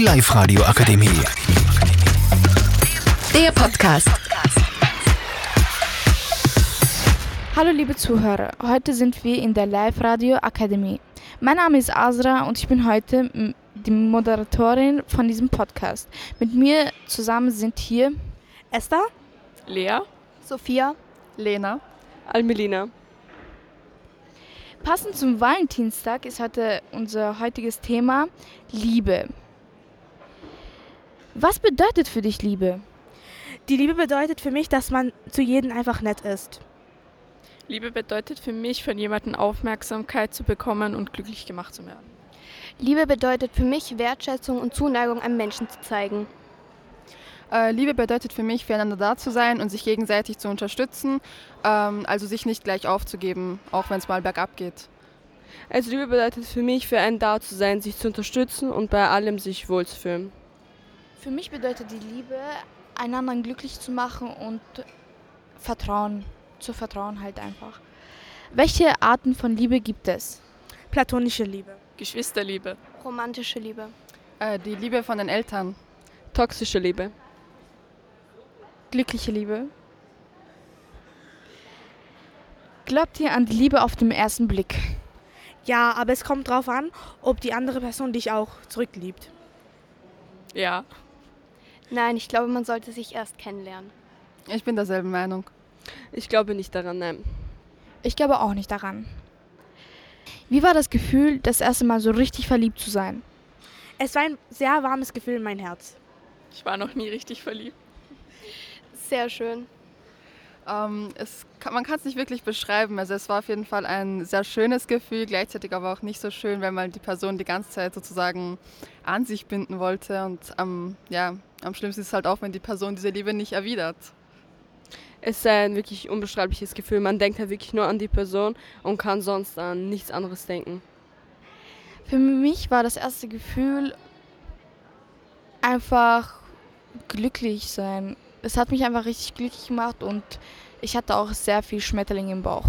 Die Live-Radio Akademie. Der Podcast. Hallo liebe Zuhörer, heute sind wir in der Live-Radio Akademie. Mein Name ist Azra und ich bin heute die Moderatorin von diesem Podcast. Mit mir zusammen sind hier Esther, Lea, Sophia, Lena, Almelina. Passend zum Valentinstag ist heute unser heutiges Thema Liebe. Was bedeutet für dich Liebe? die Liebe bedeutet für mich, dass man zu jedem einfach nett ist. Liebe bedeutet für mich, von jemandem Aufmerksamkeit zu bekommen und glücklich gemacht zu werden. Liebe bedeutet für mich, Wertschätzung und Zuneigung einem Menschen zu zeigen. Äh, Liebe bedeutet für mich, füreinander da zu sein und sich gegenseitig zu unterstützen, ähm, also sich nicht gleich aufzugeben, auch wenn es mal bergab geht. Also Liebe bedeutet für mich, für einen da zu sein, sich zu unterstützen und bei allem sich wohlzufühlen. Für mich bedeutet die Liebe, einander glücklich zu machen und Vertrauen, zu vertrauen halt einfach. Welche Arten von Liebe gibt es? Platonische Liebe. Geschwisterliebe, Romantische Liebe. Äh, die Liebe von den Eltern. Toxische Liebe. Glückliche Liebe? Glaubt ihr an die Liebe auf den ersten Blick? Ja, aber es kommt drauf an, ob die andere Person dich auch zurückliebt. ja. Nein, ich glaube, man sollte sich erst kennenlernen. Ich bin derselben Meinung. Ich glaube nicht daran, nein. Ich glaube auch nicht daran. Wie war das Gefühl, das erste Mal so richtig verliebt zu sein? Es war ein sehr warmes Gefühl in mein Herz. Ich war noch nie richtig verliebt. Sehr schön. Ähm, es kann, man kann es nicht wirklich beschreiben. Also es war auf jeden Fall ein sehr schönes Gefühl, gleichzeitig aber auch nicht so schön, weil man die Person die ganze Zeit sozusagen an sich binden wollte. Und am, ja, am schlimmsten ist es halt auch, wenn die Person diese Liebe nicht erwidert. Es sei ein wirklich unbeschreibliches Gefühl. Man denkt halt wirklich nur an die Person und kann sonst an nichts anderes denken. Für mich war das erste Gefühl einfach glücklich sein. Es hat mich einfach richtig glücklich gemacht und ich hatte auch sehr viel Schmetterling im Bauch.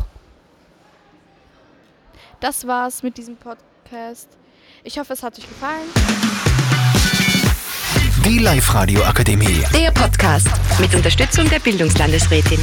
Das war's mit diesem Podcast. Ich hoffe, es hat euch gefallen. Die Live-Radio Akademie. Der Podcast mit Unterstützung der Bildungslandesrätin.